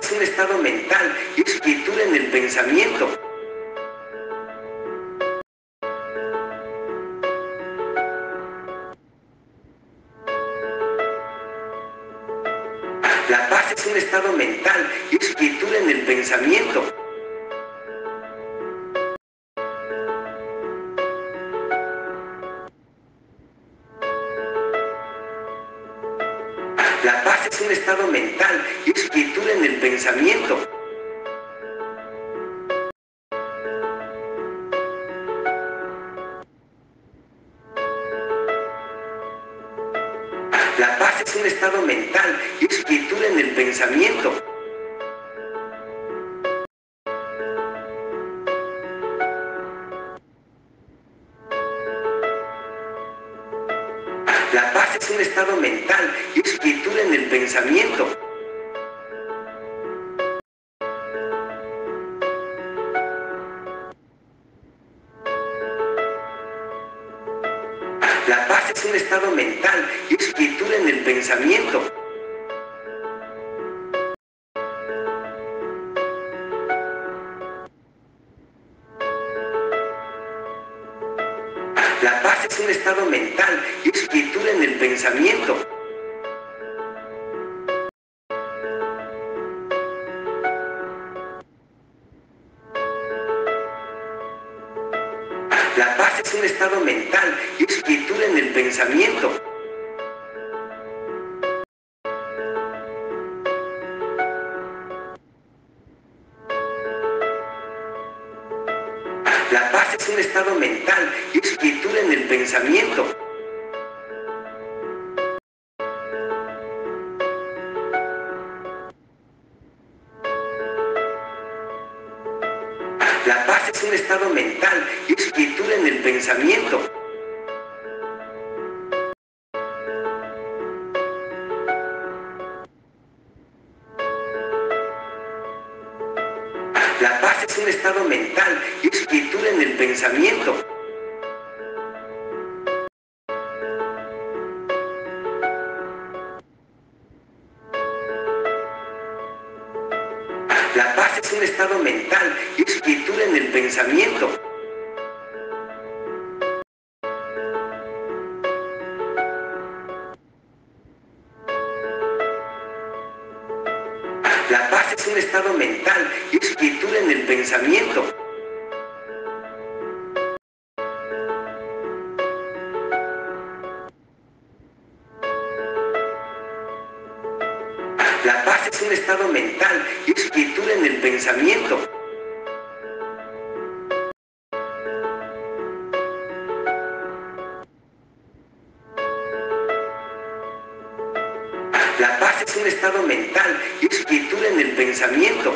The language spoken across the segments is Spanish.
es un estado mental y es quietud en el pensamiento. La paz es un estado mental es quietud en el pensamiento. La paz es un estado mental y es quietud en el pensamiento. La paz es un estado mental y es quietud en el pensamiento. La paz es un estado mental y es quietud en el pensamiento. La paz es un estado mental y es quietud en el pensamiento. La paz es un estado mental y es quietud en el pensamiento. La paz es un estado mental y es quietud en el pensamiento. La paz es un estado mental y es quietud en el pensamiento. La paz es un estado mental y es quietud en el pensamiento. La paz es un estado mental y es quietud en el pensamiento. La paz es un estado mental y es quietud en el pensamiento. La paz es un estado mental y es quietud en el pensamiento. La paz es un estado mental y es quietud en el pensamiento. La paz es un estado mental y es quietud en el pensamiento.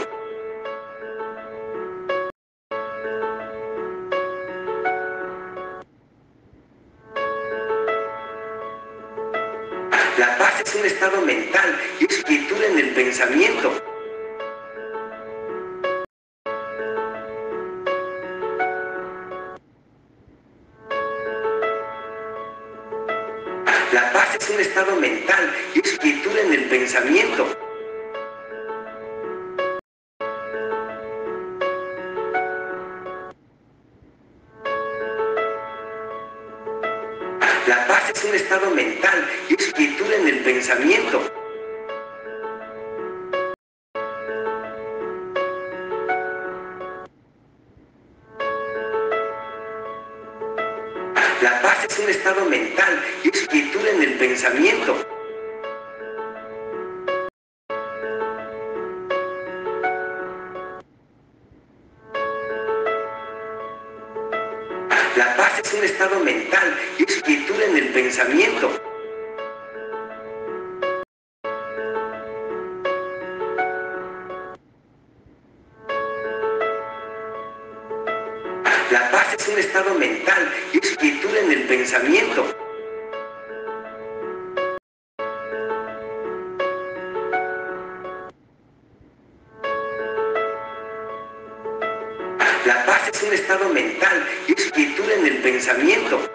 La paz es un estado mental y es quietud en el pensamiento. La paz es un estado mental y es quietud en el pensamiento. La paz es un estado mental y es quietud en el pensamiento. La paz es un estado mental y es quietud en el pensamiento. La paz es un estado mental y es quietud en el pensamiento. La paz es un estado mental y es quietud en el pensamiento. La paz es un estado mental y es quietud en el pensamiento.